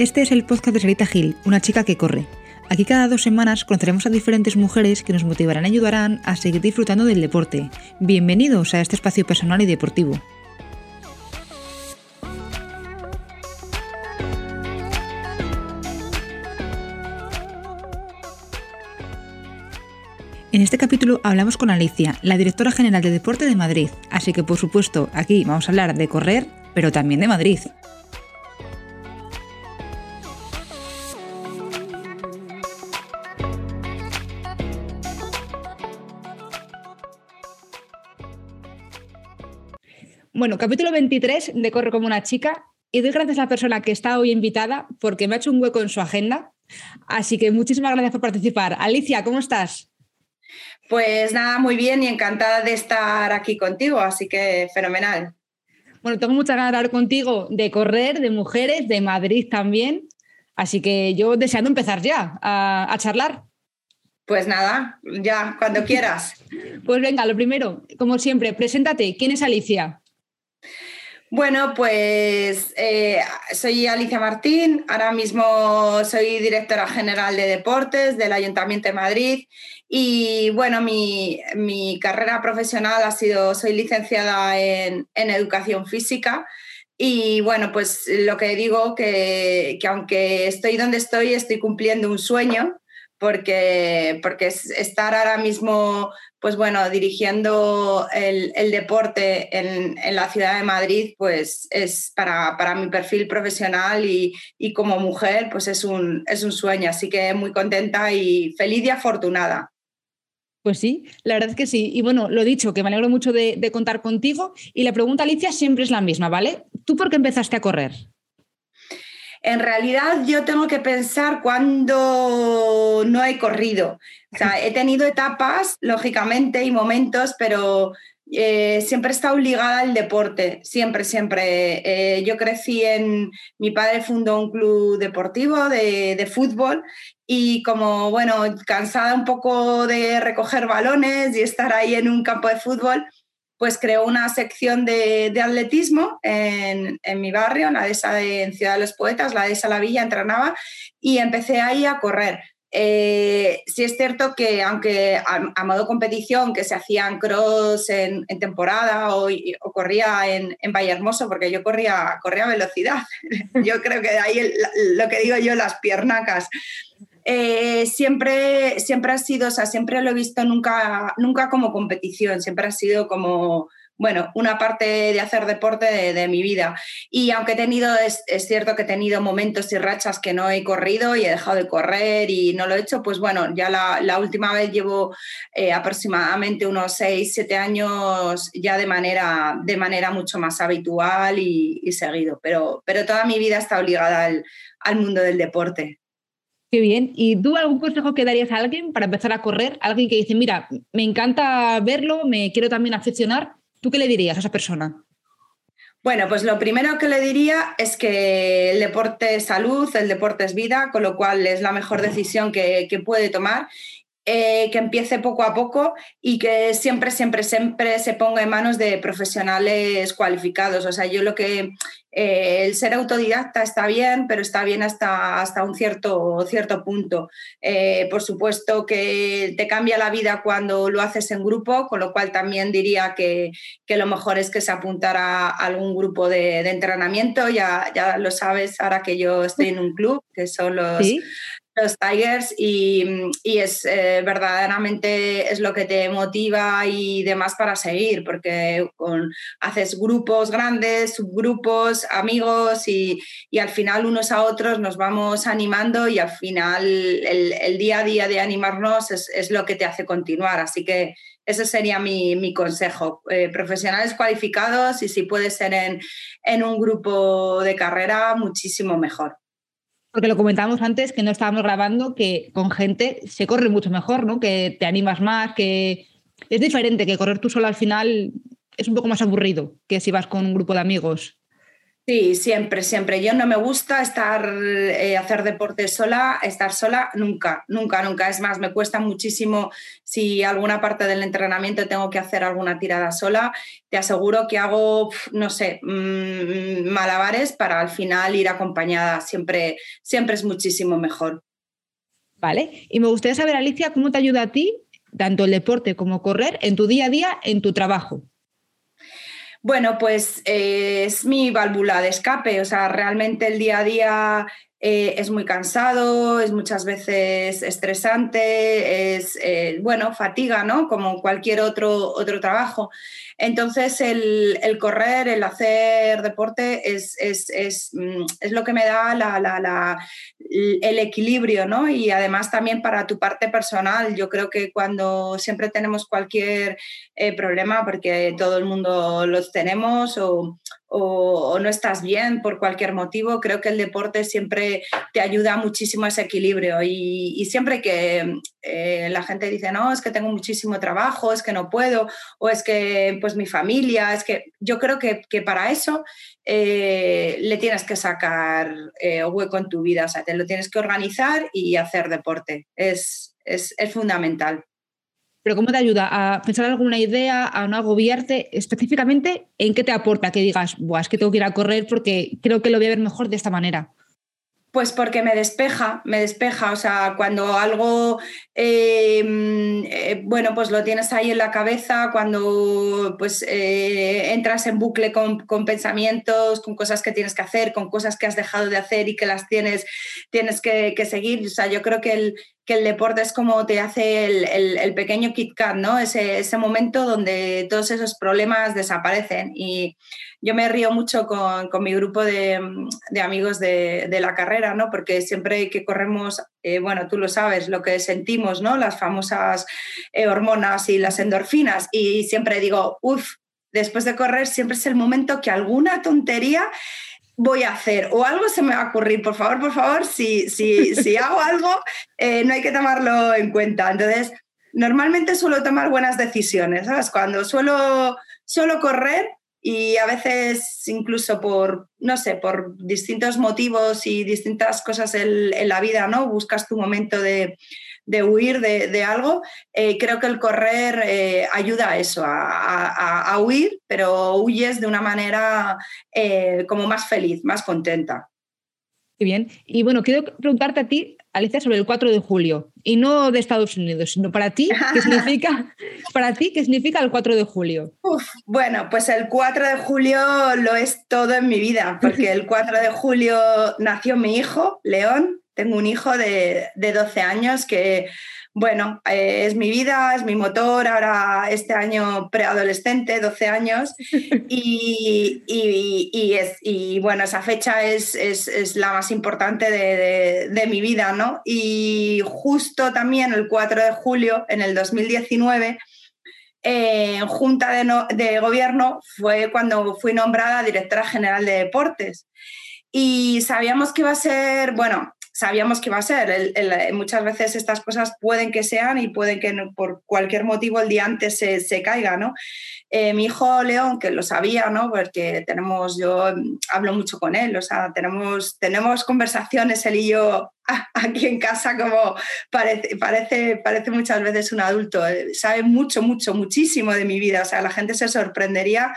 Este es el podcast de Sarita Gil, una chica que corre. Aquí cada dos semanas conoceremos a diferentes mujeres que nos motivarán y ayudarán a seguir disfrutando del deporte. Bienvenidos a este espacio personal y deportivo. En este capítulo hablamos con Alicia, la directora general de Deporte de Madrid, así que por supuesto aquí vamos a hablar de correr, pero también de Madrid. Bueno, capítulo 23 de Corre como una chica y doy gracias a la persona que está hoy invitada porque me ha hecho un hueco en su agenda. Así que muchísimas gracias por participar. Alicia, ¿cómo estás? Pues nada, muy bien y encantada de estar aquí contigo, así que fenomenal. Bueno, tengo muchas ganas de hablar contigo de correr, de mujeres, de Madrid también. Así que yo deseando empezar ya a, a charlar. Pues nada, ya, cuando quieras. pues venga, lo primero, como siempre, preséntate. ¿Quién es Alicia? Bueno, pues eh, soy Alicia Martín, ahora mismo soy directora general de deportes del Ayuntamiento de Madrid. Y bueno, mi, carrera profesional ha sido, soy licenciada en, educación física. Y bueno, pues lo que digo que, que aunque estoy donde estoy, estoy cumpliendo un sueño porque, porque estar ahora mismo, pues bueno, dirigiendo el, deporte en, la ciudad de Madrid, pues es para, mi perfil profesional y, como mujer, pues es un, es un sueño. Así que muy contenta y feliz y afortunada. Pues sí, la verdad es que sí. Y bueno, lo dicho, que me alegro mucho de, de contar contigo. Y la pregunta, Alicia, siempre es la misma, ¿vale? ¿Tú por qué empezaste a correr? En realidad yo tengo que pensar cuando no he corrido. O sea, he tenido etapas, lógicamente, y momentos, pero eh, siempre he estado ligada al deporte, siempre, siempre. Eh, yo crecí en, mi padre fundó un club deportivo de, de, fútbol y como, bueno, cansada un poco de recoger balones y estar ahí en un campo de fútbol, pues creó una sección de, atletismo en, mi barrio, en la dehesa de en Ciudad de los Poetas, la dehesa La Villa, entrenaba y empecé ahí a correr. Eh, sí es cierto que aunque a, modo competición, que se hacían cross en, temporada o, corría en, en Valle Hermoso, porque yo corría, corría a velocidad, yo creo que de ahí lo que digo yo, las piernacas. Eh, siempre, siempre ha sido, o sea, siempre lo he visto nunca, nunca como competición, siempre ha sido como, bueno, una parte de hacer deporte de, mi vida. Y aunque he tenido, es, cierto que he tenido momentos y rachas que no he corrido y he dejado de correr y no lo he hecho, pues bueno, ya la, última vez llevo eh, aproximadamente unos 6, 7 años ya de manera, de manera mucho más habitual y, seguido, pero, pero toda mi vida está obligada al, al mundo del deporte. Qué bien. ¿Y tú algún consejo que darías a alguien para empezar a correr? Alguien que dice, mira, me encanta verlo, me quiero también aficionar. ¿Tú qué le dirías a esa persona? Bueno, pues lo primero que le diría es que el deporte es salud, el deporte es vida, con lo cual es la mejor decisión que, que puede tomar eh, que empiece poco a poco y que siempre, siempre, siempre se ponga en manos de profesionales cualificados. O sea, yo lo que eh, el ser autodidacta está bien, pero está bien hasta, hasta un cierto, cierto punto. Eh, por supuesto que te cambia la vida cuando lo haces en grupo, con lo cual también diría que, que lo mejor es que se apuntara a algún grupo de, entrenamiento. Ya, ya lo sabes, ahora que yo estoy en un club, que son los, los Tigers y, es eh, verdaderamente es lo que te motiva y demás para seguir, porque con, haces grupos grandes, subgrupos, amigos y, al final unos a otros nos vamos animando y al final el, día a día de animarnos es, lo que te hace continuar. Así que ese sería mi, consejo. Eh, profesionales cualificados y si puede ser en, en un grupo de carrera, muchísimo mejor. Porque lo comentábamos antes, que no estábamos grabando, que con gente se corre mucho mejor, ¿no? Que te animas más, que es diferente, que correr tú solo al final es un poco más aburrido que si vas con un grupo de amigos. Sí, siempre, siempre. Yo no me gusta estar, eh, hacer deporte sola, estar sola, nunca, nunca, nunca. Es más, me cuesta muchísimo si alguna parte del entrenamiento tengo que hacer alguna tirada sola. Te aseguro que hago, no sé, mm, malabares para al final ir acompañada. Siempre, siempre es muchísimo mejor. Vale. Y me gustaría saber, Alicia, cómo te ayuda a ti, tanto el deporte como correr, en tu día a día, en tu trabajo. Bueno, pues eh, es mi válvula de escape, o sea, realmente el día a día eh, es muy cansado, es muchas veces estresante, es, eh, bueno, fatiga, ¿no? Como cualquier otro, otro trabajo. Entonces, el, correr, el hacer deporte es, mm, es, lo que me da la, el equilibrio, ¿no? Y además también para tu parte personal, yo creo que cuando siempre tenemos cualquier eh, problema, porque todo el mundo los tenemos, o, o, no estás bien por cualquier motivo, creo que el deporte siempre te ayuda muchísimo a ese equilibrio. Y, siempre que eh, la gente dice, no, es que tengo muchísimo trabajo, es que no puedo, o es que pues mi familia, es que yo creo que, para eso eh, le tienes que sacar eh, hueco en tu vida, o sea, te lo tienes que organizar y hacer deporte. es, es fundamental. Pero ¿cómo te ayuda a pensar alguna idea, a no agobiarte específicamente? ¿En qué te aporta que digas, Buah, es que tengo que ir a correr porque creo que lo voy a ver mejor de esta manera? Pues porque me despeja, me despeja. O sea, cuando algo, em, eh, bueno, pues lo tienes ahí en la cabeza, cuando pues eh, entras en bucle con, pensamientos, con cosas que tienes que hacer, con cosas que has dejado de hacer y que las tienes, tienes que, seguir. O sea, yo creo que el, que el deporte es como te hace el, pequeño Kit Kat, ¿no? Ese, ese momento donde todos esos problemas desaparecen. Y yo me río mucho con, mi grupo de, amigos de, la carrera, ¿no? Porque siempre que corremos, eh, bueno, tú lo sabes, lo que sentimos, ¿no? Las famosas eh, hormonas y las endorfinas. Y siempre digo, uff, después de correr siempre es el momento que alguna tontería voy a hacer o algo se me va a ocurrir. Por favor, por favor, si, si, si hago algo, eh, no hay que tomarlo en cuenta. Entonces, normalmente suelo tomar buenas decisiones, ¿sabes? Cuando suelo, suelo correr, y a veces incluso por, no sé, por distintos motivos y distintas cosas en, la vida, ¿no? Buscas tu momento de, huir de, algo. Eh, creo que el correr eh, ayuda a eso, a, huir, pero huyes de una manera eh, como más feliz, más contenta. Muy bien. Y bueno, quiero preguntarte a ti, Alicia, sobre el 4 de julio, y no de Estados Unidos, sino para ti, ¿qué significa, para ti, ¿qué significa el 4 de julio? bueno, pues el 4 de julio lo es todo en mi vida, porque el 4 de julio nació mi hijo, León, tengo un hijo de, de 12 años que bueno, eh, es mi vida, es mi motor, ahora este año preadolescente, 12 años, y, es, y bueno, esa fecha es, es, la más importante de, mi vida, ¿no? Y justo también el 4 de julio, en el 2019, en Junta de, de Gobierno fue cuando fui nombrada directora general de deportes. Y sabíamos que iba a ser, bueno, sabíamos que iba a ser. muchas veces estas cosas pueden que sean y pueden que por cualquier motivo el día antes se, caiga, ¿no? Eh, mi hijo León, que lo sabía, ¿no? Porque tenemos, yo hablo mucho con él, o sea, tenemos, tenemos conversaciones él y yo aquí en casa como parece, parece, parece muchas veces un adulto, eh, sabe mucho, mucho, muchísimo de mi vida, o sea, la gente se sorprendería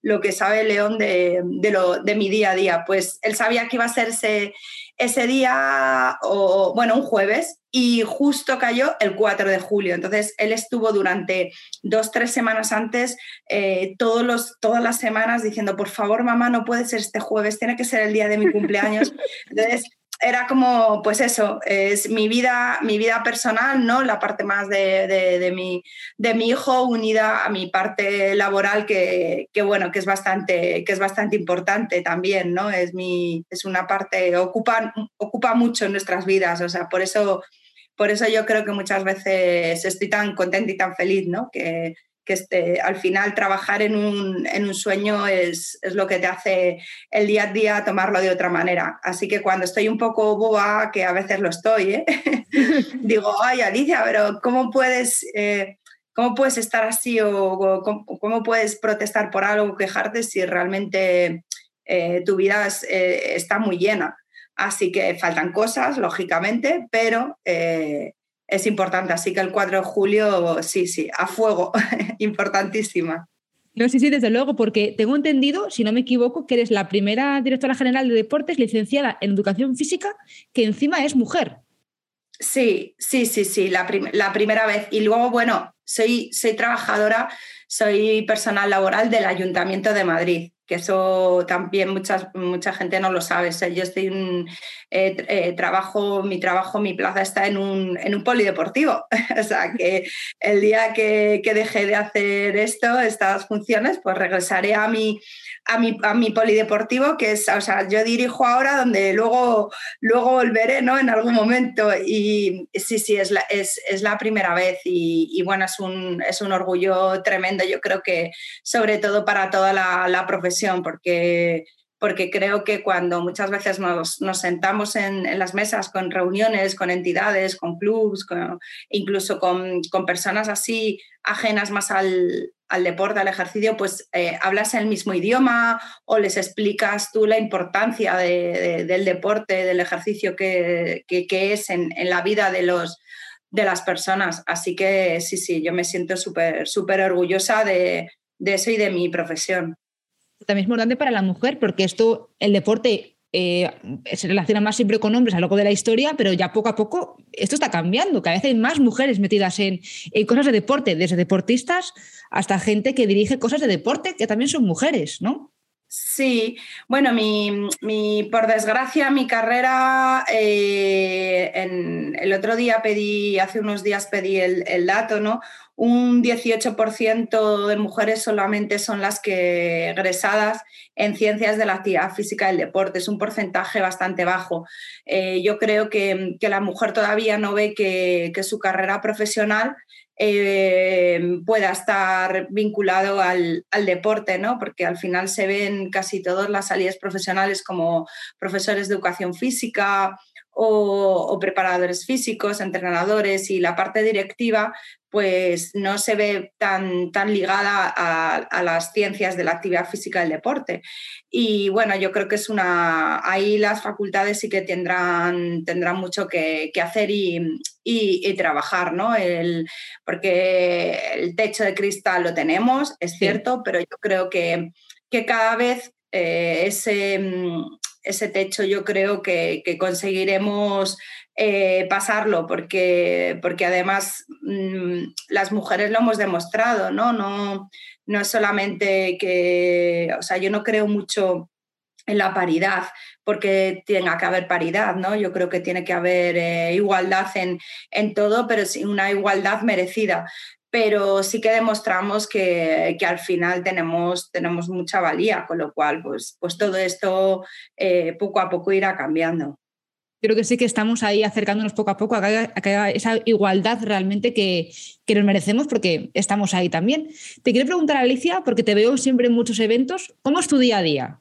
lo que sabe León de, de, lo, de mi día a día. Pues él sabía que iba a ser ese día, o, bueno, un jueves, y justo cayó el 4 de julio. Entonces, él estuvo durante dos, tres semanas antes, eh, todos los, todas las semanas diciendo, por favor, mamá, no puede ser este jueves, tiene que ser el día de mi cumpleaños. Entonces, era como, pues eso, es mi vida, mi vida personal, ¿no? La parte más de, de, mi, de mi hijo unida a mi parte laboral, que, que, bueno, que es bastante, que es bastante importante también, ¿no? Es, mi, es una parte, ocupa, ocupa mucho en nuestras vidas, o sea, por eso, por eso yo creo que muchas veces estoy tan contenta y tan feliz, ¿no? Que, que este, al final trabajar en un, sueño es, lo que te hace el día a día tomarlo de otra manera. Así que cuando estoy un poco boba, que a veces lo estoy, ¿eh? digo, ay Alicia, pero ¿cómo puedes... Eh, ¿Cómo puedes estar así o, cómo, puedes protestar por algo, quejarte si realmente tu vida está muy llena. Así que faltan cosas, lógicamente, pero es importante. Así que el 4 de julio, sí, sí, a fuego, importantísima. No, sí, sí, desde luego, porque tengo entendido, si no me equivoco, que eres la primera directora general de deportes licenciada en educación física que encima es mujer. Sí, sí, sí, sí, la, la primera vez. Y luego, bueno, soy, soy trabajadora, soy personal laboral del Ayuntamiento de Madrid que eso también mucha, mucha gente no lo sabe. yo estoy eh, eh, trabajo, mi trabajo, mi plaza está en un, en un polideportivo. o sea que el día que, que deje de hacer esto, estas funciones, pues regresaré a mi, a mi, a mi polideportivo, que es, o sea, yo dirijo ahora donde luego, luego volveré, ¿no? En algún momento. Y sí, sí, es la, es, es la primera vez y, y, bueno, es un, es un orgullo tremendo, yo creo que sobre todo para toda la, la profesión, porque porque creo que cuando muchas veces nos, nos sentamos en, en, las mesas con reuniones, con entidades, con clubs, incluso con, con, personas así ajenas más al, al deporte, al ejercicio, pues eh, hablas el mismo idioma o les explicas tú la importancia del deporte, del ejercicio que, que, es en, en, la vida de, los, de las personas. Así que sí, sí, yo me siento súper súper orgullosa de, de eso y de mi profesión. También es importante para la mujer porque esto, el deporte eh, se relaciona más siempre con hombres a lo largo de la historia, pero ya poco a poco esto está cambiando. Cada vez hay más mujeres metidas en, cosas de deporte, desde deportistas hasta gente que dirige cosas de deporte, que también son mujeres, ¿no? Sí, bueno, mi, por desgracia, mi carrera, eh, en, el otro día pedí, hace unos días pedí el, dato, ¿no? un 18% de mujeres solamente son las que egresadas en ciencias de la actividad física y el deporte. Es un porcentaje bastante bajo. Eh, yo creo que, la mujer todavía no ve que, su carrera profesional eh, pueda estar vinculado al, al, deporte, ¿no? porque al final se ven casi todas las salidas profesionales como profesores de educación física o, preparadores físicos, entrenadores y la parte directiva, pues no se ve tan, tan ligada a, las ciencias de la actividad física del deporte. Y bueno, yo creo que es una. Ahí las facultades sí que tendrán, tendrán mucho que, hacer y, trabajar, ¿no? El, porque el techo de cristal lo tenemos, es cierto, pero yo creo que, que cada vez eh, ese ese techo yo creo que, conseguiremos eh, pasarlo porque, porque además mm, las mujeres lo hemos demostrado, ¿no? ¿no? No es solamente que, o sea, yo no creo mucho en la paridad, porque tenga que haber paridad, ¿no? Yo creo que tiene que haber eh, igualdad en, en, todo, pero sin una igualdad merecida pero sí que demostramos que, que, al final tenemos, tenemos mucha valía, con lo cual pues, pues todo esto eh, poco a poco irá cambiando. Creo que sí que estamos ahí acercándonos poco a poco a haya esa igualdad realmente que, que, nos merecemos porque estamos ahí también. Te quiero preguntar, Alicia, porque te veo siempre en muchos eventos, ¿cómo es tu día a día?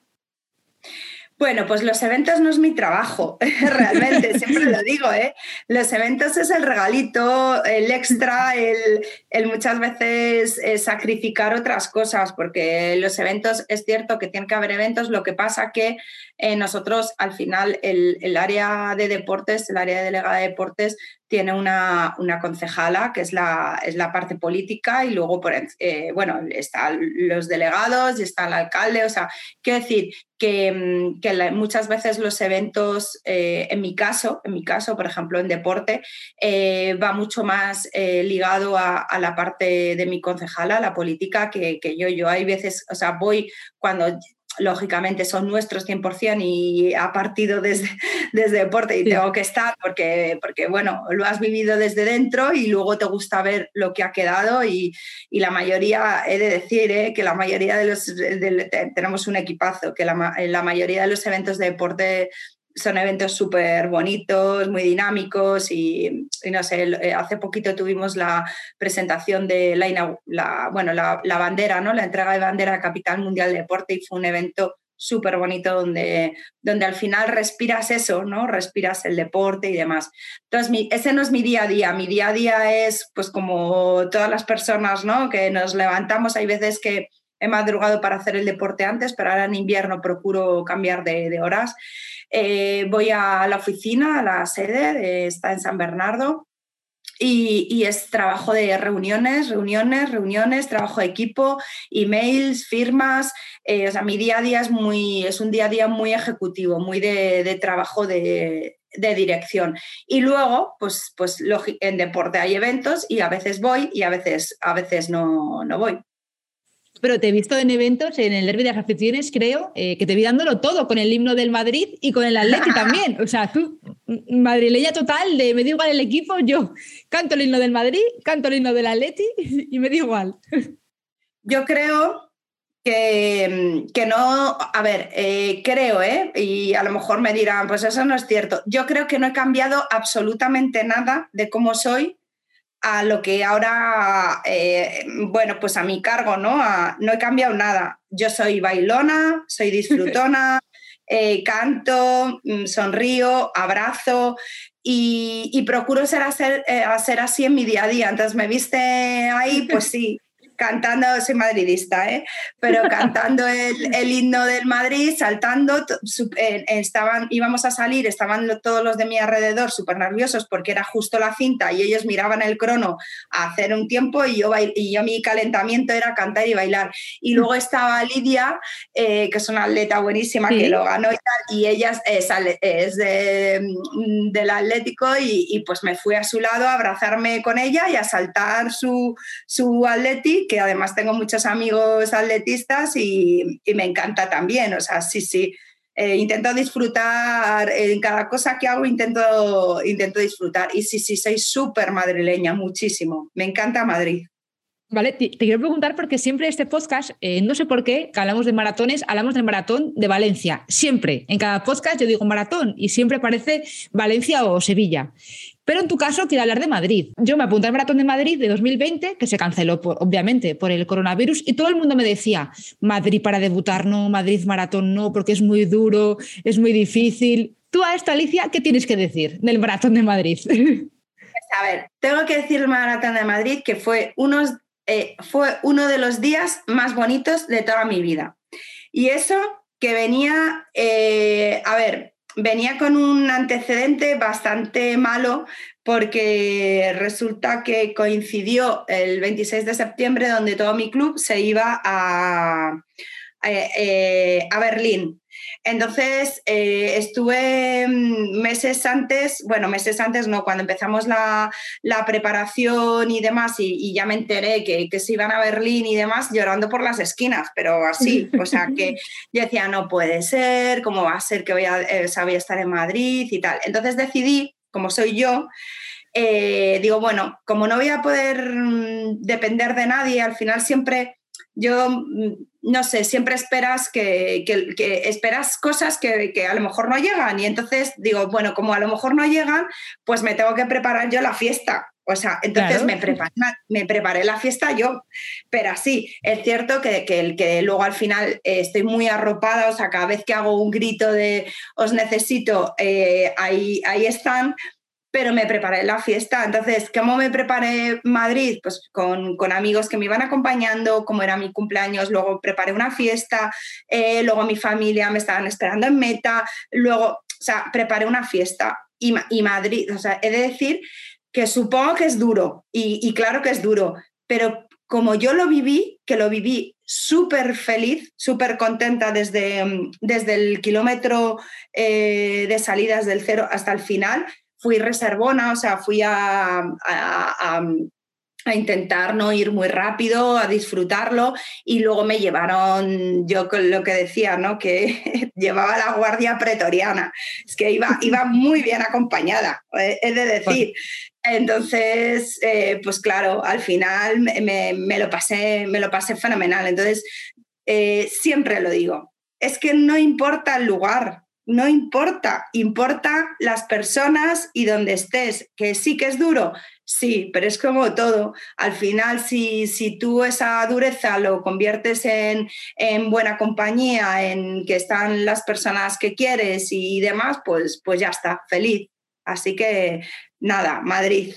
Bueno, pues los eventos no es mi trabajo, realmente, siempre lo digo, ¿eh? Los eventos es el regalito, el extra, el, muchas veces eh, sacrificar otras cosas, porque los eventos, es cierto que tiene que haber eventos, lo que pasa que eh, nosotros al final el, el, área de deportes, el área delegada de deportes, tiene una, una, concejala, que es la, es la parte política, y luego, por, eh, bueno, están los delegados y está el alcalde. O sea, quiero decir que, mm, que muchas veces los eventos, eh, en mi caso, en mi caso, por ejemplo, en deporte, eh, va mucho más ligado a, a, la parte de mi concejala, la política, que, que yo. Yo hay veces, o sea, voy cuando lógicamente son nuestros 100% y ha partido desde, desde deporte y tengo que estar porque, porque, bueno, lo has vivido desde dentro y luego te gusta ver lo que ha quedado y, y la mayoría, he de decir ¿eh? que la mayoría de los, tenemos un equipazo, que la, la mayoría de los eventos de deporte son eventos súper bonitos, muy dinámicos y, no sé, eh, hace poquito tuvimos la presentación de la, bueno, la, bandera, ¿no? la entrega de bandera Capital Mundial de Deporte y fue un evento súper bonito donde, donde al final respiras eso, ¿no? Respiras el deporte y demás. Entonces, ese no es mi día a día. Mi día a día es, pues como todas las personas, ¿no? Que nos levantamos, hay veces que he madrugado para hacer el deporte antes, pero ahora en invierno procuro cambiar de, horas. Eh, voy a la oficina, a la sede, está en San Bernardo, y, es trabajo de reuniones, reuniones, reuniones, trabajo de equipo, emails, firmas. Eh, o sea, mi día a día es, muy, es un día a día muy ejecutivo, muy de, trabajo de, dirección. Y luego, pues, pues en deporte hay eventos y a veces voy y a veces, a veces no, no voy. Pero te he visto en eventos, en el Derby de las Aficiones, creo, eh, que te vi dándolo todo, con el himno del Madrid y con el Atleti también. O sea, tú, madrileña total, de me da igual el equipo, yo canto el himno del Madrid, canto el himno del Atleti y me da igual. Yo creo que, que no, a ver, eh, creo, ¿eh? Y a lo mejor me dirán, pues eso no es cierto. Yo creo que no he cambiado absolutamente nada de cómo soy a lo que ahora, eh, bueno, pues a mi cargo, ¿no? no he cambiado nada. Yo soy bailona, soy disfrutona, eh, canto, mm, sonrío, abrazo y, procuro ser, hacer, eh, hacer así en mi día a día. Entonces me viste ahí, pues sí, cantando, soy madridista, ¿eh? pero cantando el, himno del Madrid, saltando, estaban, íbamos a salir, estaban todos los de mi alrededor súper nerviosos porque era justo la cinta y ellos miraban el crono a hacer un tiempo y yo, y yo mi calentamiento era cantar y bailar. Y luego estaba Lidia, eh, que es una atleta buenísima que lo ganó y tal, y ella es, es de, mm, del Atlético y, pues me fui a su lado a abrazarme con ella y a saltar su, su Que además tengo muchos amigos atletistas y, me encanta también. O sea, sí, sí. Eh, intento disfrutar, en cada cosa que hago intento, intento disfrutar. Y sí, sí, soy súper madrileña, muchísimo. Me encanta Madrid. Vale, te, quiero preguntar porque siempre este podcast, eh, no sé por qué, que hablamos de maratones, hablamos del maratón de Valencia. Siempre, en cada podcast yo digo maratón y siempre parece Valencia o Sevilla. Pero en tu caso quiero hablar de Madrid. Yo me apunté al maratón de Madrid de 2020, que se canceló por, obviamente por el coronavirus, y todo el mundo me decía, Madrid para debutar no, Madrid maratón no, porque es muy duro, es muy difícil. Tú a esta Alicia, ¿qué tienes que decir del maratón de Madrid? Pues, a ver, tengo que decir el maratón de Madrid que fue, eh, fue uno de los días más bonitos de toda mi vida. Y eso que venía, eh, a ver, venía con un antecedente bastante malo porque resulta que coincidió el 26 de septiembre donde todo mi club se iba a, eh, a Berlín. Entonces, eh, estuve mm, meses antes, bueno, meses antes no, cuando empezamos la, preparación y demás, y, ya me enteré que, que, se iban a Berlín y demás, llorando por las esquinas, pero así, o sea, que yo decía, no puede ser, ¿cómo va a ser que voy a, eh, estar en Madrid y tal? Entonces decidí, como soy yo, eh, digo, bueno, como no voy a poder mm, depender de nadie, al final siempre yo mm, no sé, siempre esperas que, esperas cosas que, a lo mejor no llegan. Y entonces digo, bueno, como a lo mejor no llegan, pues me tengo que preparar yo la fiesta. O sea, entonces me, preparé, me preparé la fiesta yo. Pero sí, es cierto que, que, luego al final eh, estoy muy arropada, o sea, cada vez que hago un grito de os necesito, eh, ahí, ahí están, pero me preparé la fiesta. Entonces, ¿cómo me preparé Madrid? Pues con, amigos que me iban acompañando, como era mi cumpleaños, luego preparé una fiesta, eh, luego mi familia me estaban esperando en meta, luego, o sea, preparé una fiesta y, y Madrid, o sea, he de decir que supongo que es duro y, claro que es duro, pero como yo lo viví, que lo viví súper feliz, súper contenta desde, desde el kilómetro eh, de salidas del cero hasta el final, fui reservona, o sea, fui a, a, intentar no ir muy rápido, a disfrutarlo y luego me llevaron, yo con lo que decía, ¿no? que llevaba la guardia pretoriana, es que iba, iba muy bien acompañada, es de decir. Entonces, eh, pues claro, al final me, lo pasé, me lo pasé fenomenal. Entonces, eh, siempre lo digo, es que no importa el lugar, no importa, importa las personas y donde estés, que sí que es duro, sí, pero es como todo. Al final, si, si tú esa dureza lo conviertes en, en, buena compañía, en que están las personas que quieres y demás, pues, pues ya está, feliz. Así que nada, Madrid.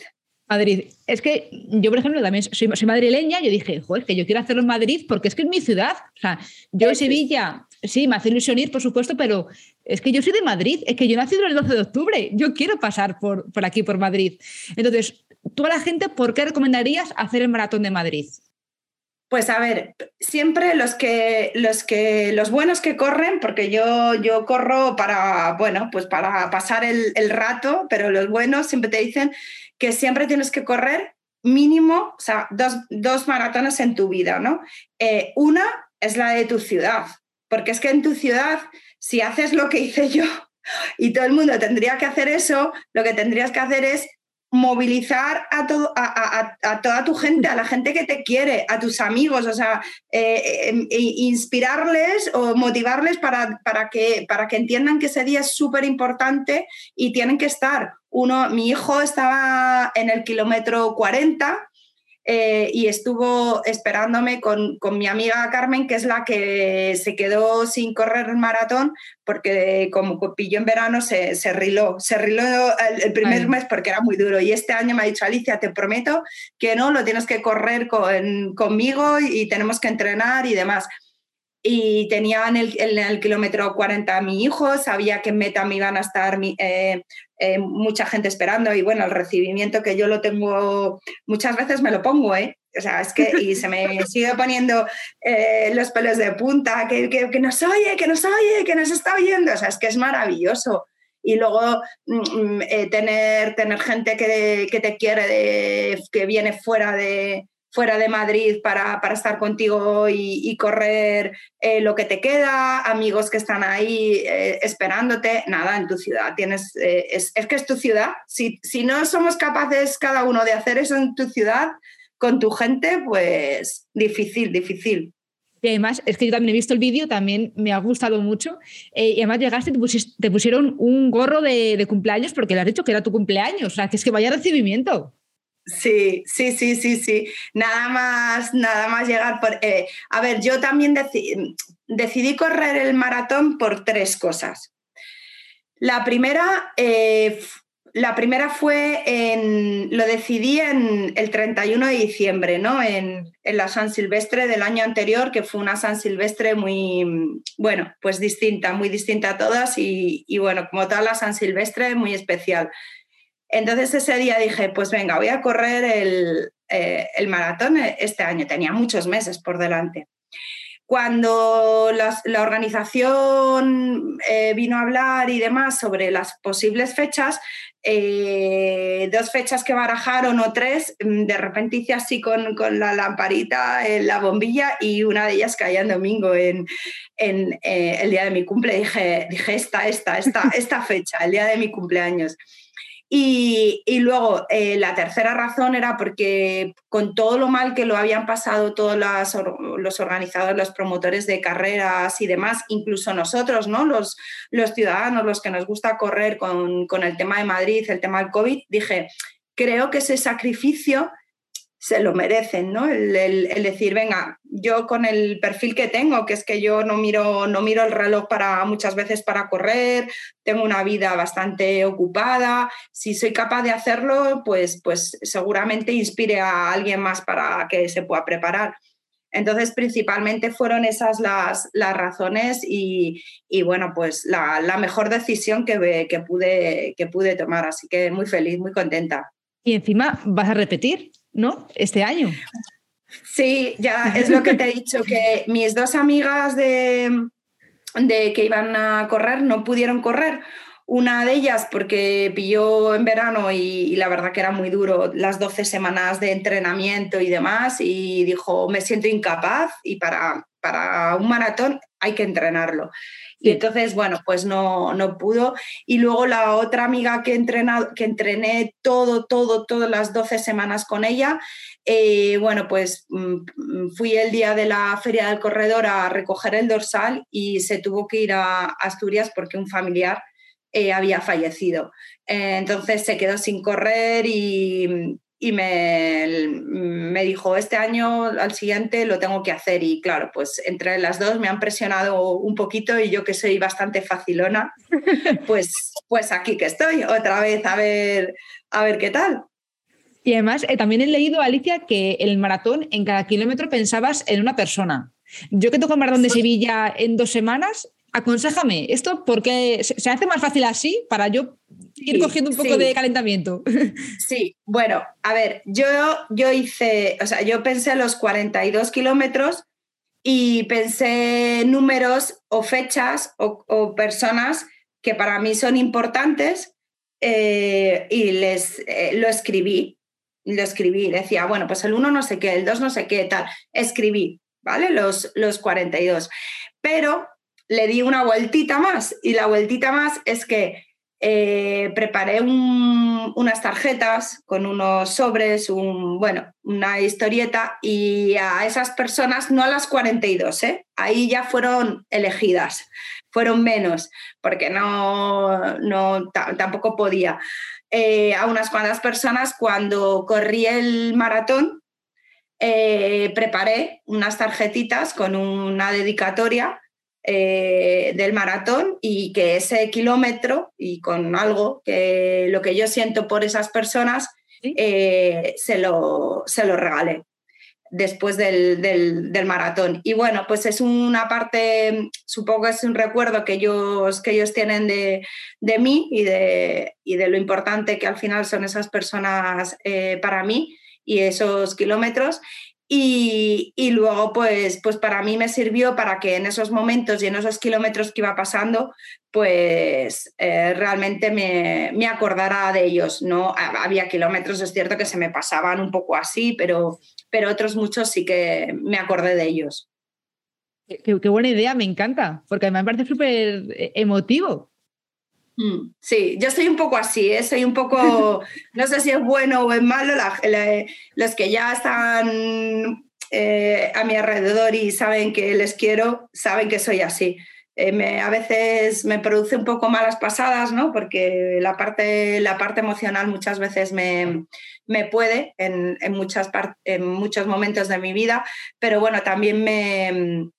Madrid. Es que yo, por ejemplo, también soy, madrileña. Yo dije, joder, que yo quiero hacerlo en Madrid porque es que es mi ciudad. O sea, yo en Sevilla, sí, me hace ilusión por supuesto, pero es que yo soy de Madrid. Es que yo nací el 12 de octubre. Yo quiero pasar por, por aquí, por Madrid. Entonces, tú a la gente, ¿por qué recomendarías hacer el maratón de Madrid? Pues a ver, siempre los que, los que, los buenos que corren, porque yo, yo corro para, bueno, pues para pasar el, rato, pero los buenos siempre te dicen que siempre tienes que correr mínimo, o sea, dos, dos maratones en tu vida, ¿no? Eh, una es la de tu ciudad, porque es que en tu ciudad, si haces lo que hice yo y todo el mundo tendría que hacer eso, lo que tendrías que hacer es movilizar a, toda tu gente, a la gente que te quiere, a tus amigos, o sea, eh, em, inspirarles o motivarles para, para, que, para que entiendan que ese día es súper importante y tienen que estar. Uno, mi hijo estaba en el kilómetro 40 eh, y estuvo esperándome con, mi amiga Carmen, que es la que se quedó sin correr el maratón, porque como pilló en verano se, se riló, se riló el, primer mes porque era muy duro. Y este año me ha dicho, Alicia, te prometo que no, lo tienes que correr con, conmigo y tenemos que entrenar y demás y tenía en el, kilómetro 40 a mi hijo, sabía que en meta me iban a estar eh, eh, mucha gente esperando y bueno, el recibimiento que yo lo tengo, muchas veces me lo pongo, ¿eh? O sea, es que y se me sigue poniendo eh, los pelos de punta, que, que, nos oye, que nos oye, que nos está oyendo, o sea, es que es maravilloso. Y luego mm, mm, tener, tener gente que, que te quiere, que viene fuera de, fuera de Madrid para, estar contigo y, correr eh, lo que te queda, amigos que están ahí eh, esperándote, nada, en tu ciudad tienes, eh, es, que es tu ciudad. Si, si no somos capaces cada uno de hacer eso en tu ciudad, con tu gente, pues difícil, difícil. Y además, es que yo también he visto el vídeo, también me ha gustado mucho. y además llegaste y te, pusieron un gorro de, de, cumpleaños porque le has dicho que era tu cumpleaños. O sea, que es que vaya recibimiento. Sí, sí, sí, sí, sí. Nada más, nada más llegar por. Eh, a ver, yo también decidí correr el maratón por tres cosas. La primera, eh, la primera fue en. Lo decidí en el 31 de diciembre, ¿no? En, la San Silvestre del año anterior, que fue una San Silvestre muy, bueno, pues distinta, muy distinta a todas y, y bueno, como toda la San Silvestre, muy especial. Entonces ese día dije, pues venga, voy a correr el, eh, maratón este año. Tenía muchos meses por delante. Cuando la, organización eh, vino a hablar y demás sobre las posibles fechas, eh, dos fechas que barajaron o tres, de repente hice así con, la lamparita en la bombilla y una de ellas caía en domingo en, el día de mi cumple. Dije, dije esta, esta, esta, esta fecha, el día de mi cumpleaños. Y, luego eh, la tercera razón era porque con todo lo mal que lo habían pasado todos los organizadores, los promotores de carreras y demás, incluso nosotros, ¿no? los, los ciudadanos, los que nos gusta correr con, con el tema de Madrid, el tema del COVID, dije, creo que ese sacrificio se lo merecen, ¿no? El, decir, venga, yo con el perfil que tengo, que es que yo no miro, no miro el reloj para muchas veces para correr, tengo una vida bastante ocupada, si soy capaz de hacerlo, pues, pues seguramente inspire a alguien más para que se pueda preparar. Entonces, principalmente fueron esas las, las razones y, bueno, pues la, mejor decisión que, que, pude, que pude tomar. Así que muy feliz, muy contenta. Y encima vas a repetir. ¿No? Este año. Sí, ya es lo que te he dicho, que mis dos amigas de, de que iban a correr no pudieron correr. Una de ellas porque pilló en verano y, la verdad que era muy duro las 12 semanas de entrenamiento y demás y dijo, me siento incapaz y para, para un maratón hay que entrenarlo. Y entonces, bueno, pues no, no pudo. Y luego la otra amiga que, entrenado, que entrené todo, todo, todas las 12 semanas con ella, eh, bueno, pues mm, fui el día de la Feria del Corredor a recoger el dorsal y se tuvo que ir a Asturias porque un familiar eh, había fallecido. Eh, entonces se quedó sin correr y, y me, me, dijo, este año al siguiente lo tengo que hacer y claro, pues entre las dos me han presionado un poquito y yo que soy bastante facilona, pues, pues aquí que estoy, otra vez a ver, a ver qué tal. Y además, eh, también he leído, Alicia, que el maratón, en cada kilómetro pensabas en una persona. Yo que toco el maratón de Sevilla en dos semanas, aconsejame esto porque se hace más fácil así para yo ir cogiendo un poco de calentamiento. Sí, bueno, a ver, yo, yo hice, o sea, yo pensé los 42 kilómetros y pensé números o fechas o, personas que para mí son importantes eh, y les eh, lo escribí, lo escribí, decía, bueno, pues el 1 no sé qué, el 2 no sé qué, tal, escribí, ¿vale? Los, los 42. Pero le di una vueltita más y la vueltita más es que eh, preparé unas tarjetas con unos sobres, bueno, una historieta y a esas personas, no a las 42, ¿eh? ahí ya fueron elegidas, fueron menos, porque no, no tampoco podía. Eh, a unas cuantas personas cuando corrí el maratón, preparé unas tarjetitas con una dedicatoria eh, del maratón y que ese kilómetro y con algo que lo que yo siento por esas personas eh, se, lo, se lo regalé después del, del, maratón. Y bueno, pues es una parte, supongo que es un recuerdo que ellos, que ellos tienen de, de mí y de, y de, lo importante que al final son esas personas eh, para mí y esos kilómetros. Y, luego, pues, pues para mí me sirvió para que en esos momentos y en esos kilómetros que iba pasando, pues eh, realmente me, me, acordara de ellos. ¿no? Había kilómetros, es cierto que se me pasaban un poco así, pero, pero otros muchos sí que me acordé de ellos. Qué, buena idea, me encanta, porque me parece súper eh, emotivo. Mm, sí, yo soy un poco así, ¿eh? soy un poco, no sé si es bueno o es malo, los que ya están eh, a mi alrededor y saben que les quiero, saben que soy así. Eh, a veces me produce un poco malas pasadas, ¿no? Porque la parte, la parte emocional muchas veces me, me puede en, en, muchas en muchos momentos de mi vida, pero bueno, también me,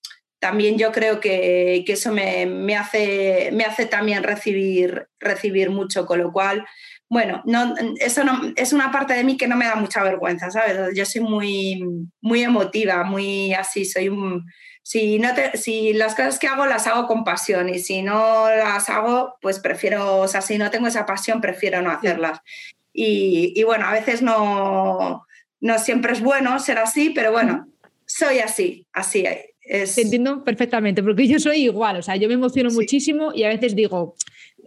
también yo creo que, eso me, hace, me hace también recibir, recibir mucho, con lo cual, bueno, no, eso no, es una parte de mí que no me da mucha vergüenza, ¿sabes? Yo soy muy, muy emotiva, muy así, soy un... Si, no si las cosas que hago las hago con pasión y si no las hago, pues prefiero, o sea, si no tengo esa pasión, prefiero no hacerlas. Y, y bueno, a veces no, no siempre es bueno ser así, pero bueno, soy así, así te entiendo perfectamente, porque yo soy igual, o sea, yo me emociono muchísimo y a veces digo,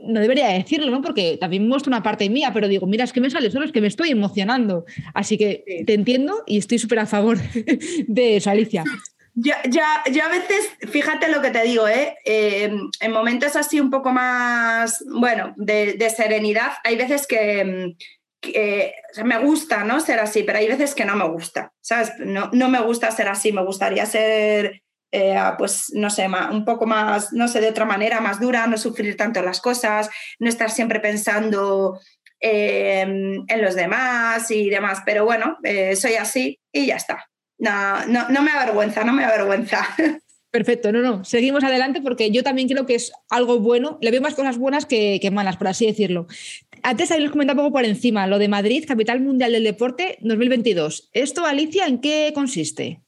no debería decirlo, ¿no? Porque también muestro una parte mía, pero digo, mira, es que me sale solo, es que me estoy emocionando. Así que te entiendo y estoy súper a favor de eso, Alicia. Ya, ya, yo a veces, fíjate lo que te digo, ¿eh? ¿eh? en momentos así un poco más, bueno, de, de serenidad, hay veces que, que me gusta, ¿no? Ser así, pero hay veces que no me gusta, ¿sabes? No, no me gusta ser así, me gustaría ser eh, pues no sé, un poco más, no sé, de otra manera, más dura, no sufrir tanto las cosas, no estar siempre pensando em, en los demás y demás. Pero bueno, eh, soy así y ya está. No, no, no me avergüenza, no me avergüenza. Perfecto, no, no, seguimos adelante porque yo también creo que es algo bueno, le veo más cosas buenas que, malas, por así decirlo. Antes habéis comentado un poco por encima, lo de Madrid, Capital Mundial del Deporte 2022. ¿Esto, Alicia, en qué consiste?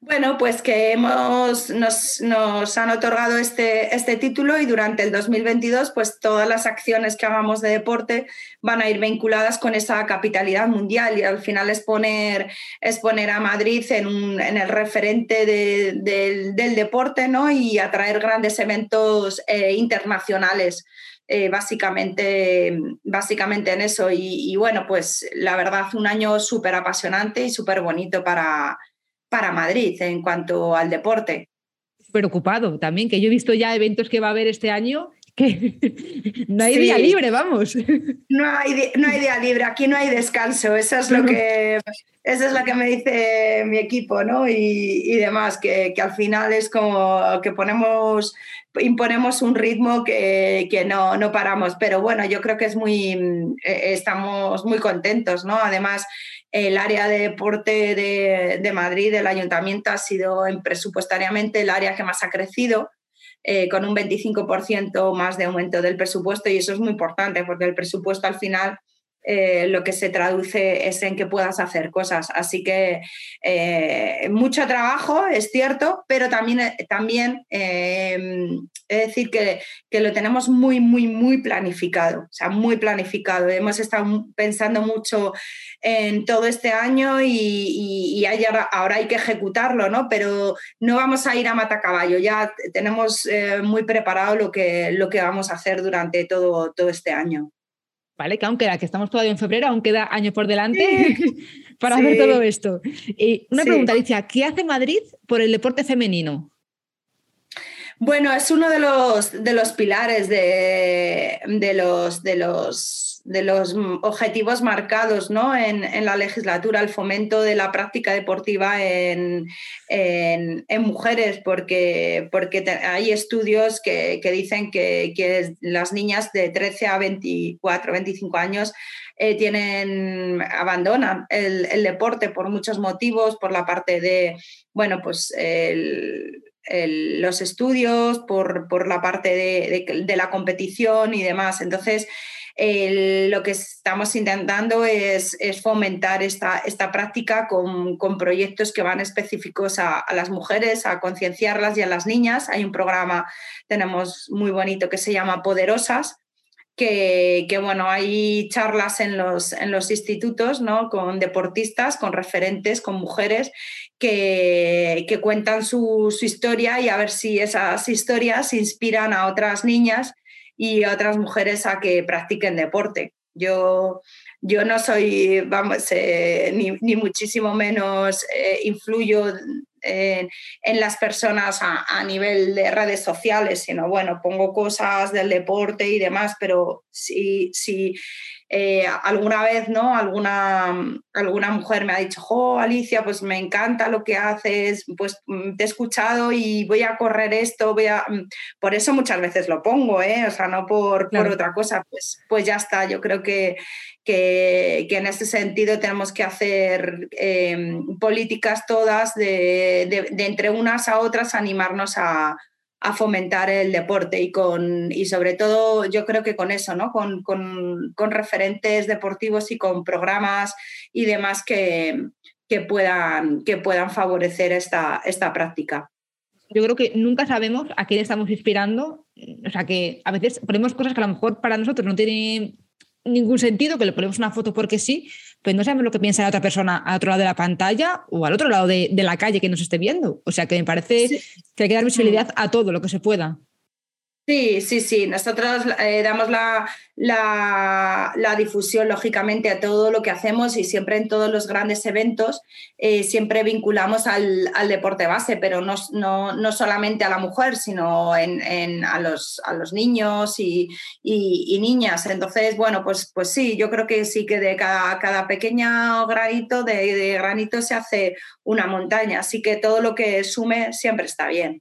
Bueno, pues que hemos, nos, nos, han otorgado este, este título y durante el 2022 pues todas las acciones que hagamos de deporte van a ir vinculadas con esa capitalidad mundial y al final es poner, es poner a Madrid en, un, en el referente de, del deporte ¿no? y atraer grandes eventos eh, internacionales. Eh, básicamente, básicamente en eso. Y, y, bueno, pues la verdad, un año súper apasionante y súper bonito para, para Madrid en cuanto al deporte. Preocupado también, que yo he visto ya eventos que va a haber este año que no hay día libre, vamos. No hay, no hay día libre, aquí no hay descanso, eso es lo que, eso es lo que me dice mi equipo, ¿no? Y, y demás, que, que, al final es como que ponemos, imponemos un ritmo que, que, no, no paramos, pero bueno, yo creo que es muy, eh, estamos muy contentos, ¿no? Además, el área de deporte de, Madrid, del ayuntamiento, ha sido presupuestariamente el área que más ha crecido. Eh, con un 25% más de aumento del presupuesto y eso es muy importante porque el presupuesto al final eh, lo que se traduce es en que puedas hacer cosas. Así que eh, mucho trabajo, es cierto, pero también, eh, también es decir que, lo tenemos muy, muy, muy planificado, o sea, muy planificado. Hemos estado pensando mucho en todo este año y, ahora, hay que ejecutarlo, ¿no? Pero no vamos a ir a matacaballo, ya tenemos muy preparado lo que, lo que vamos a hacer durante todo, todo este año. ¿Vale? Que aún queda, que estamos todavía en febrero, aún queda año por delante para ver todo esto. Y una pregunta, Alicia, ¿qué hace Madrid por el deporte femenino? Bueno, es uno de los, de los pilares de, los, de, los, de los objetivos marcados ¿no? en, la legislatura, el fomento de la práctica deportiva en, mujeres, porque, porque hay estudios que, dicen que, las niñas de 13 a 24, 25 años eh, tienen, abandonan el, deporte por muchos motivos, por la parte de, bueno, pues el los estudios, por, la parte de, la competición y demás. Entonces, lo que estamos intentando es, fomentar esta, práctica con, proyectos que van específicos a, las mujeres, a concienciarlas y a las niñas. Hay un programa, tenemos muy bonito que se llama Poderosas, que, bueno, hay charlas en los, en los institutos ¿no? con deportistas, con referentes, con mujeres que, cuentan su, historia y a ver si esas historias inspiran a otras niñas y a otras mujeres a que practiquen deporte. Yo, yo no soy, vamos, eh, ni, muchísimo menos eh, influyo en, las personas a, nivel de redes sociales, sino bueno, pongo cosas del deporte y demás, pero si, si eh, alguna vez, ¿no? Alguna, alguna mujer me ha dicho, oh, Alicia, pues me encanta lo que haces, pues mm, te he escuchado y voy a correr esto, voy a... Mm, por eso muchas veces lo pongo, ¿eh? O sea, no por, por otra cosa, pues, pues ya está, yo creo que, que, en ese sentido tenemos que hacer em, políticas todas de, entre unas a otras animarnos a, fomentar el deporte y con y sobre todo yo creo que con eso, ¿no? Con, referentes deportivos y con programas y demás que, que, puedan, que puedan favorecer esta, esta práctica. Yo creo que nunca sabemos a quién estamos inspirando. O sea que a veces ponemos cosas que a lo mejor para nosotros no tienen ningún sentido, que le ponemos una foto porque sí, pues no sabemos lo que piensa la otra persona al otro lado de la pantalla o al otro lado de, la calle que nos esté viendo. O sea que me parece que hay que dar visibilidad mm. a todo lo que se pueda. Sí, sí, sí. Nosotros eh, damos la, la, difusión, lógicamente, a todo lo que hacemos y siempre en todos los grandes eventos, eh, siempre vinculamos al, deporte base, pero no, no, solamente a la mujer, sino en, a, los, a, los, niños y, niñas. Entonces, bueno, pues, pues sí, yo creo que sí que de cada, cada pequeño granito, de, de granito se hace una montaña, así que todo lo que sume siempre está bien.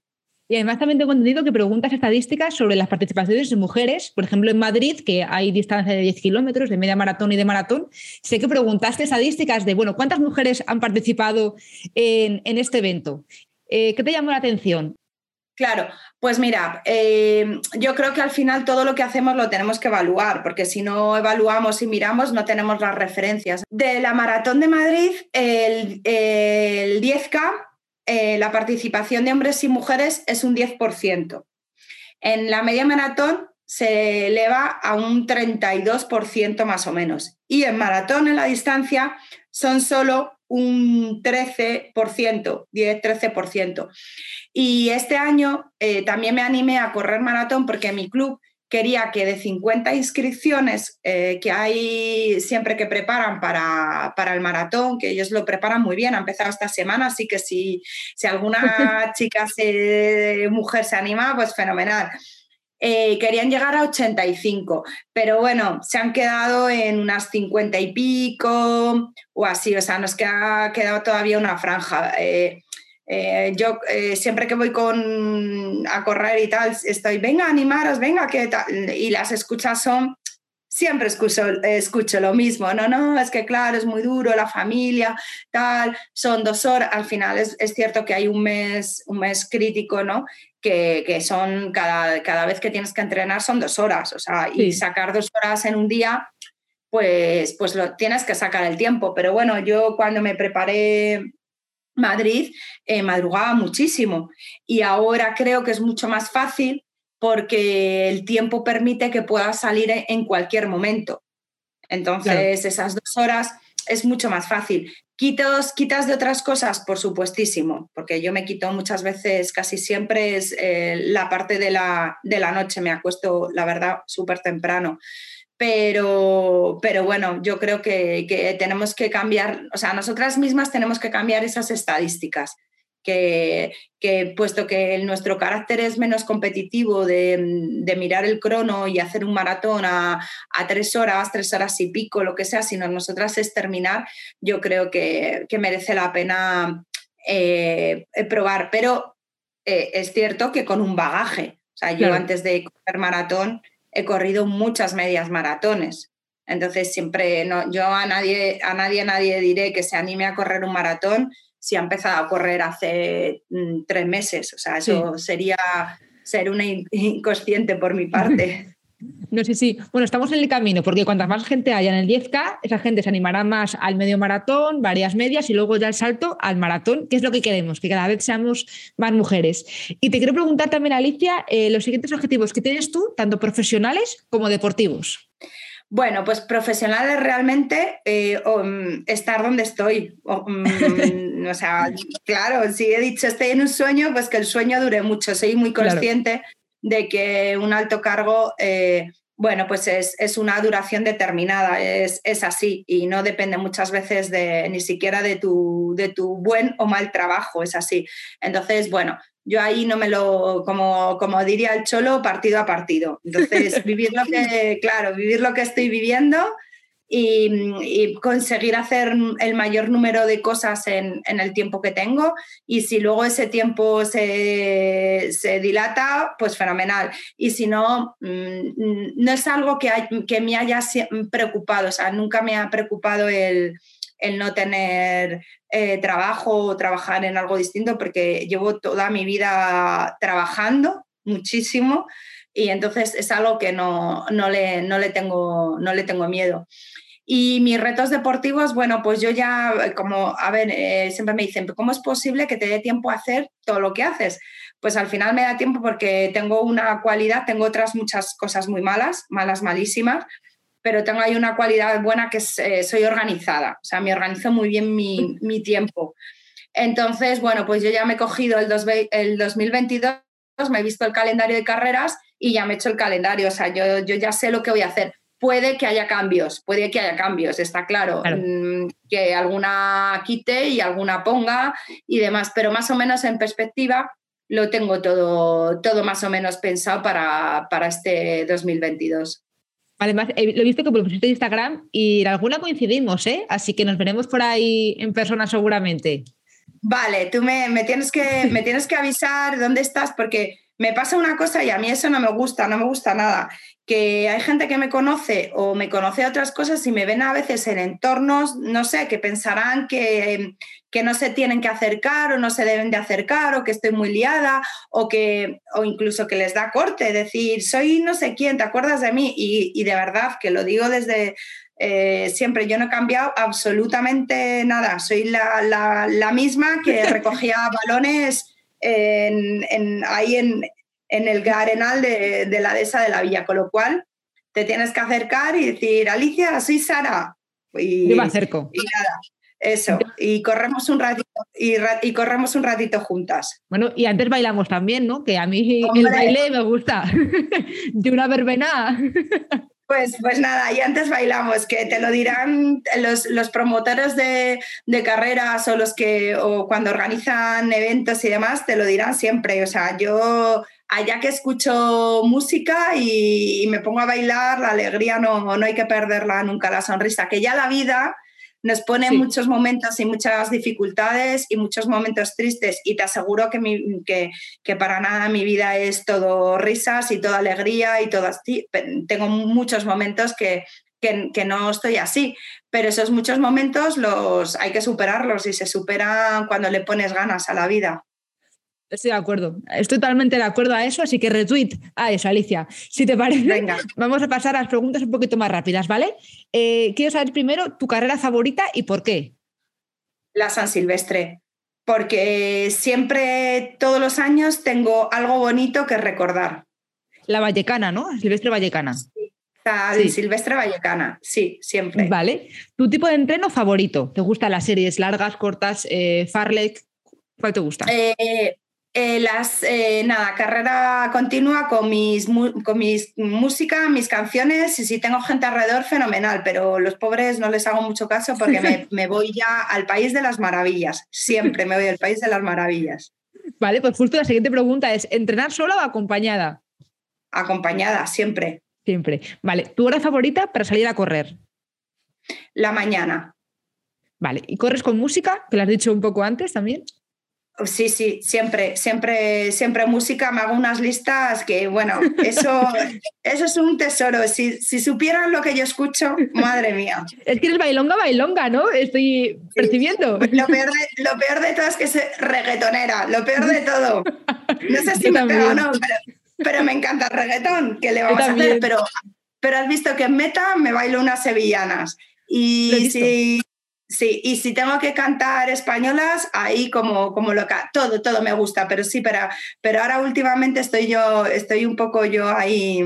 Y además también tengo entendido que preguntas estadísticas sobre las participaciones de mujeres, por ejemplo en Madrid, que hay distancia de 10 kilómetros, de media maratón y de maratón. Sé que preguntaste estadísticas de, bueno, ¿cuántas mujeres han participado en, este evento? Eh, ¿Qué te llamó la atención? Claro, pues mira, eh, yo creo que al final todo lo que hacemos lo tenemos que evaluar, porque si no evaluamos y miramos no tenemos las referencias. De la Maratón de Madrid, el, el 10K eh, la participación de hombres y mujeres es un 10%. En la media maratón se eleva a un 32% más o menos. Y en maratón, en la distancia, son solo un 13%, 10-13%. Y este año eh, también me animé a correr maratón porque mi club quería que de 50 inscripciones eh, que hay siempre que preparan para, el maratón, que ellos lo preparan muy bien, ha empezado esta semana, así que si, si alguna chica, se, mujer se anima, pues fenomenal. Eh, querían llegar a 85, pero bueno, se han quedado en unas 50 y pico o así, o sea, nos queda, quedado todavía una franja. Eh, eh, yo eh, siempre que voy con, a correr y tal, estoy, venga, animaros, venga, que tal. Y las escuchas son, siempre escucho, escucho lo mismo. No, no, es que claro, es muy duro, la familia, tal, son dos horas. Al final es, es cierto que hay un mes, un mes crítico, ¿no? Que, que, son cada, cada vez que tienes que entrenar son dos horas, o sea, y sacar dos horas en un día pues, pues lo, tienes que sacar el tiempo. Pero bueno, yo cuando me preparé Madrid eh, madrugaba muchísimo y ahora creo que es mucho más fácil porque el tiempo permite que puedas salir en cualquier momento. Entonces, esas dos horas es mucho más fácil. Quitos, quitas de otras cosas, por supuestísimo, porque yo me quito muchas veces, casi siempre es eh, la parte de la, de la noche, me acuesto, la verdad, súper temprano. Pero, pero bueno, yo creo que, que, tenemos que cambiar, o sea, nosotras mismas tenemos que cambiar esas estadísticas que, puesto que nuestro carácter es menos competitivo de, mirar el crono y hacer un maratón a, tres horas, tres horas y pico, lo que sea, sino nosotras es terminar, yo creo que, merece la pena eh, probar. Pero eh, es cierto que con un bagaje. O sea, yo antes de correr maratón he corrido muchas medias maratones. Entonces siempre no, yo a nadie, a nadie, a nadie diré que se anime a correr un maratón si ha empezado a correr hace mm, tres meses. O sea, eso sería ser una inconsciente por mi parte. No sé si, bueno, estamos en el camino, porque cuantas más gente haya en el 10K, esa gente se animará más al medio maratón, varias medias y luego ya el salto al maratón, que es lo que queremos, que cada vez seamos más mujeres. Y te quiero preguntar también, Alicia, eh, los siguientes objetivos que tienes tú, tanto profesionales como deportivos. Bueno, pues profesionales realmente eh, mm, estar donde estoy. Mm, o, sea, claro, si he dicho estoy en un sueño, pues que el sueño dure mucho. Soy muy consciente de que un alto cargo, eh, bueno, pues es, una duración determinada, es, es, así y no depende muchas veces de ni siquiera de tu, de tu buen o mal trabajo, es así. Entonces, bueno, yo ahí no me lo, como, como diría el cholo, partido a partido. Entonces, vivir lo que, claro, vivir lo que estoy viviendo y, conseguir hacer el mayor número de cosas en, el tiempo que tengo. Y si luego ese tiempo se, dilata, pues fenomenal. Y si no, mm, no es algo que, que me haya preocupado, o sea, nunca me ha preocupado el el no tener eh, trabajo o trabajar en algo distinto, porque llevo toda mi vida trabajando muchísimo y entonces es algo que no, no, le, no, le, tengo, no le tengo miedo. Y mis retos deportivos, bueno, pues yo ya, como, a ver, eh, siempre me dicen, ¿cómo es posible que te dé tiempo a hacer todo lo que haces? Pues al final me da tiempo porque tengo una cualidad, tengo otras muchas cosas muy malas, malas, malísimas, pero tengo ahí una cualidad buena que eh, soy organizada, o sea, me organizo muy bien mi, mi, tiempo. Entonces, bueno, pues yo ya me he cogido el, el 2022, me he visto el calendario de carreras y ya me he hecho el calendario, o sea, yo, yo ya sé lo que voy a hacer. Puede que haya cambios, puede que haya cambios, está claro, mm, que alguna quite y alguna ponga y demás, pero más o menos en perspectiva lo tengo todo, todo más o menos pensado para, para este 2022. Además, lo he visto que por de Instagram y en alguna coincidimos, ¿eh? Así que nos veremos por ahí en persona seguramente. Vale, tú me, tienes, que, me tienes que avisar dónde estás porque me pasa una cosa y a mí eso no me gusta, no me gusta nada, que hay gente que me conoce o me conoce otras cosas y me ven a veces en entornos, no sé, que pensarán que, que no se tienen que acercar o no se deben de acercar o que estoy muy liada o que o incluso que les da corte, decir, soy no sé quién, ¿te acuerdas de mí? Y, de verdad que lo digo desde eh, siempre, yo no he cambiado absolutamente nada, soy la, la misma que recogía balones en, ahí en, el arenal de, la dehesa de la villa, con lo cual te tienes que acercar y decir, Alicia, soy Sara. Y, Yo me acerco. Y nada, eso, y corremos un ratito, y, corremos un ratito juntas. Bueno, y antes bailamos también, ¿no? Que a mí el baile me gusta. de una verbena. Pues, pues nada, y antes bailamos, que te lo dirán los, los promotores de, carreras o los que, o cuando organizan eventos y demás, te lo dirán siempre. O sea, yo allá que escucho música y, y me pongo a bailar, la alegría no, no hay que perderla nunca, la sonrisa, que ya la vida nos pone muchos momentos y muchas dificultades y muchos momentos tristes y te aseguro que, mi, que, que, para nada mi vida es todo risas y toda alegría y todo así. Tengo muchos momentos que, que, que, no estoy así, pero esos muchos momentos los hay que superarlos y se superan cuando le pones ganas a la vida. Estoy de acuerdo. Estoy totalmente de acuerdo a eso, así que retweet a eso, Alicia. Si te parece, Venga. vamos a pasar a las preguntas un poquito más rápidas, ¿vale? Eh, quiero saber primero tu carrera favorita y por qué. La San Silvestre, porque siempre, todos los años, tengo algo bonito que recordar. La Vallecana, ¿no? Silvestre Vallecana. Sí. La Silvestre Vallecana, sí, siempre. Vale. ¿Tu tipo de entreno favorito? ¿Te gustan las series largas, cortas, eh, Farlek? ¿Cuál te gusta? Eh, eh, las, eh, nada, carrera continua con mis, con mis música, mis canciones y si tengo gente alrededor, fenomenal, pero los pobres no les hago mucho caso porque me, voy ya al país de las maravillas, siempre me voy al país de las maravillas. Vale, pues justo la siguiente pregunta es, ¿entrenar sola o acompañada? Acompañada, siempre. Siempre. Vale, ¿tu hora favorita para salir a correr? La mañana. Vale, ¿y corres con música? Que lo has dicho un poco antes también. Sí, sí, siempre, siempre, siempre música. Me hago unas listas que, bueno, eso, eso es un tesoro. Si, supieran lo que yo escucho, madre mía. Es que eres bailonga, bailonga, ¿no? Estoy percibiendo. Lo peor, de, lo peor de todo es que es reggaetonera, lo peor de todo. No sé si me pego o no, pero, me encanta el reggaetón. ¿Qué le vamos a hacer? Pero, pero has visto que en meta me bailo unas sevillanas. Y si, Sí, y si tengo que cantar españolas, ahí como, como loca, todo, todo me gusta, pero sí, pero, pero ahora últimamente estoy yo, estoy un poco yo ahí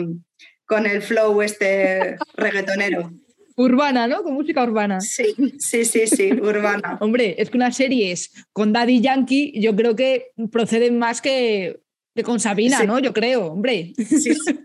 con el flow este reggaetonero. Urbana, ¿no? Con música urbana. Sí, sí, sí, sí, urbana. Hombre, es que unas series con Daddy Yankee yo creo que proceden más que, con Sabina, ¿no? Yo creo, hombre. Sí, sí,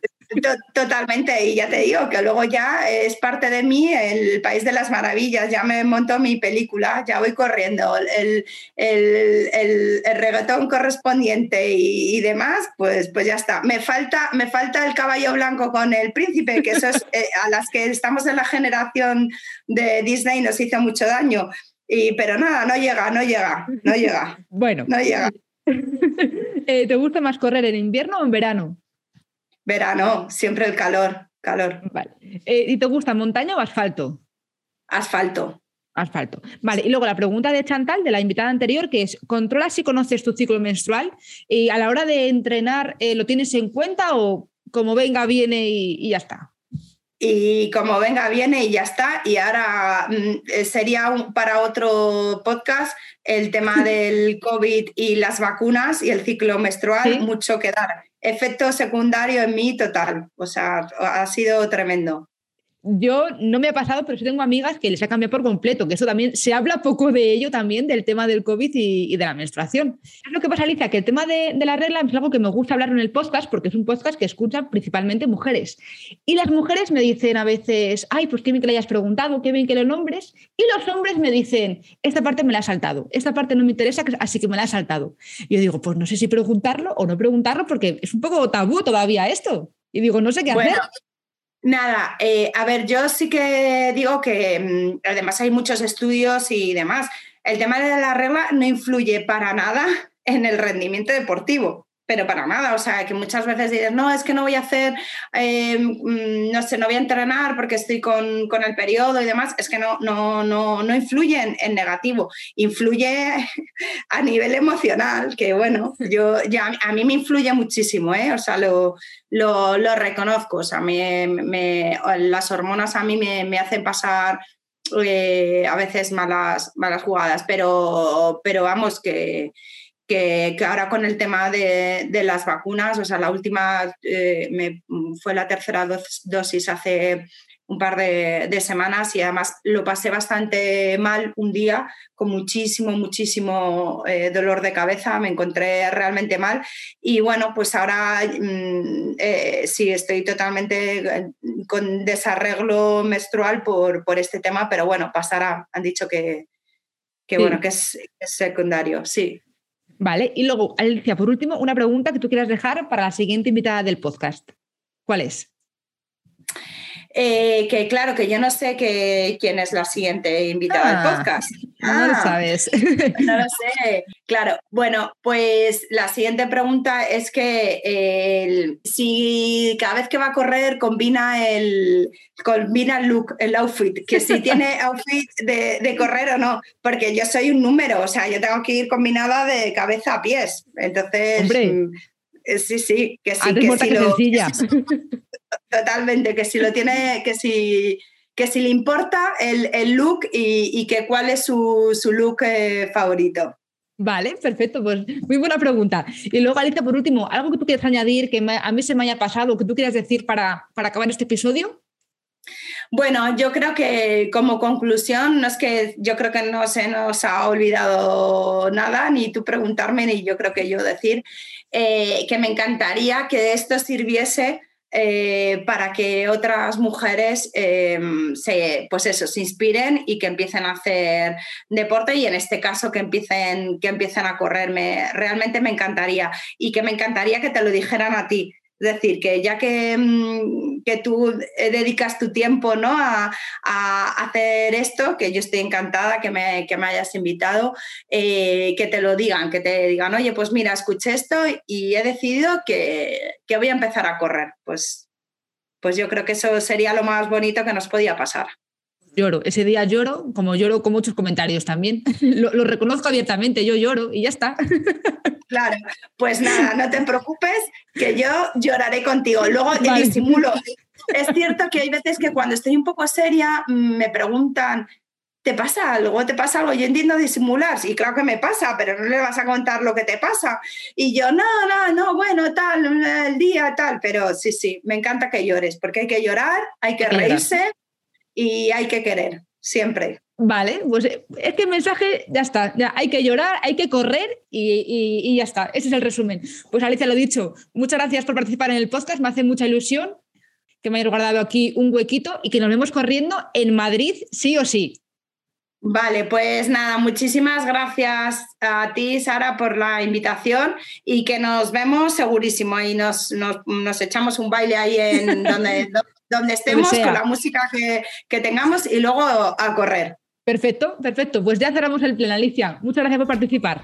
Totalmente, y ya te digo que luego ya es parte de mí el País de las Maravillas, ya me monto mi película, ya voy corriendo, el, el, reggaetón correspondiente y, demás, pues, pues ya está. Me falta, me falta el caballo blanco con el príncipe, que eso es eh, a las que estamos en la generación de Disney nos hizo mucho daño, y, pero nada, no llega, no llega, no llega. Bueno. No llega. Eh, ¿Te gusta más correr en invierno o en verano? Verano, siempre el calor, calor. Vale. Eh, ¿Y te gusta montaña o asfalto? Asfalto. Asfalto. Vale, y luego la pregunta de Chantal, de la invitada anterior, que es, ¿controlas si conoces tu ciclo menstrual? ¿Y a la hora de entrenar eh, lo tienes en cuenta o como venga, viene y, ya está? Y como venga, viene y ya está. Y ahora mm, eh, sería para otro podcast el tema del COVID y las vacunas y el ciclo menstrual, mucho que dar efecto secundario en mí total. O sea, ha sido tremendo yo no me ha pasado, pero sí tengo amigas que les ha cambiado por completo, que eso también se habla poco de ello también, del tema del COVID y, de la menstruación. Es lo que pasa, Alicia, que el tema de, la regla es algo que me gusta hablar en el podcast porque es un podcast que escuchan principalmente mujeres. Y las mujeres me dicen a veces, ay, pues qué bien que le hayas preguntado, qué bien que lo nombres. Y los hombres me dicen, esta parte me la ha saltado, esta parte no me interesa, así que me la ha saltado. Y yo digo, pues no sé si preguntarlo o no preguntarlo porque es un poco tabú todavía esto. Y digo, no sé qué hacer. Nada, eh, a ver, yo sí que digo que mm, además hay muchos estudios y demás. El tema de la regla no influye para nada en el rendimiento deportivo pero para nada, o sea, que muchas veces dices, no, es que no voy a hacer, em, mm, no sé, no voy a entrenar porque estoy con, el periodo y demás, es que no, no, no, no influye en, negativo, influye a nivel emocional, que bueno, yo ya a mí me influye muchísimo, ¿eh? o sea, lo, lo, reconozco, o sea, me, las hormonas a mí me, hacen pasar eh, a veces malas, malas jugadas, pero, pero vamos, que que, ahora con el tema de, las vacunas, o sea, la última eh, me, fue la tercera dosis hace un par de, semanas y además lo pasé bastante mal un día con muchísimo, muchísimo eh, dolor de cabeza, me encontré realmente mal. Y bueno, pues ahora mm, eh, sí estoy totalmente con desarreglo menstrual por, por este tema, pero bueno, pasará, han dicho que, que bueno, que es, es secundario, sí. Vale, y luego, Alicia, por último, una pregunta que tú quieras dejar para la siguiente invitada del podcast. ¿Cuál es? Eh, que claro, que yo no sé quién es la siguiente invitada del ah. podcast. no lo ah. sabes. No lo sé. Claro, bueno, pues la siguiente pregunta es que si cada vez que va a correr combina el, combina el look, el outfit, que si tiene outfit de, correr o no, porque yo soy un número, o sea, yo tengo que ir combinada de cabeza a pies. Entonces, mm, eh, sí, sí, que sí, que, si lo, totalmente, que si lo tiene, que si que si le importa el, look y, que cuál es su, look eh, favorito. Vale, perfecto, pues muy buena pregunta. Y luego, Alicia, por último, ¿algo que tú quieras añadir que a mí se me haya pasado, que tú quieras decir para, para acabar este episodio? Bueno, yo creo que como conclusión, no es que yo creo que no se nos ha olvidado nada, ni tú preguntarme, ni yo creo que yo decir, eh, que me encantaría que esto sirviese eh, para que otras mujeres em, se, pues eso, se inspiren y que empiecen a hacer deporte y en este caso que empiecen, que empiecen a correr. realmente me encantaría y que me encantaría que te lo dijeran a ti. Es decir, que ya que, mm, que tú dedicas tu tiempo ¿no? a, hacer esto, que yo estoy encantada que me, que me hayas invitado, eh, que te lo digan, que te digan, oye, pues mira, escuché esto y he decidido que, que voy a empezar a correr. Pues, pues yo creo que eso sería lo más bonito que nos podía pasar lloro. Ese día lloro, como lloro con muchos comentarios también. lo, lo, reconozco abiertamente, yo lloro y ya está. Claro, pues nada, no te preocupes, que yo lloraré contigo. Luego disimulo. Es cierto que hay veces que cuando estoy un poco seria me preguntan, ¿te pasa algo? ¿Te pasa algo? Yo entiendo disimular, y claro que me pasa, pero no le vas a contar lo que te pasa. Y yo, no, no, no, bueno, tal, el día, tal, pero sí, sí, me encanta que llores, porque hay que llorar, hay que reírse y hay que querer, siempre. Vale, pues eh, es que el mensaje ya está, ya hay que llorar, hay que correr y, ya está. Ese es el resumen. Pues Alicia, lo dicho, muchas gracias por participar en el podcast, me hace mucha ilusión que me hayas guardado aquí un huequito y que nos vemos corriendo en Madrid sí o sí. Vale, pues nada, muchísimas gracias a ti, Sara, por la invitación y que nos vemos segurísimo y nos, nos, echamos un baile ahí en donde, donde estemos con la música que, que tengamos y luego a correr. Perfecto, perfecto. Pues ya cerramos el plan, Alicia. Muchas gracias por participar.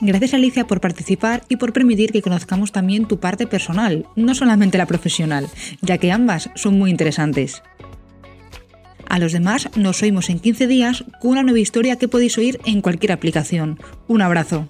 Gracias Alicia por participar y por permitir que conozcamos también tu parte personal, no solamente la profesional, ya que ambas son muy interesantes. A los demás nos oímos en 15 días con una nueva historia que podéis oír en cualquier aplicación. Un abrazo.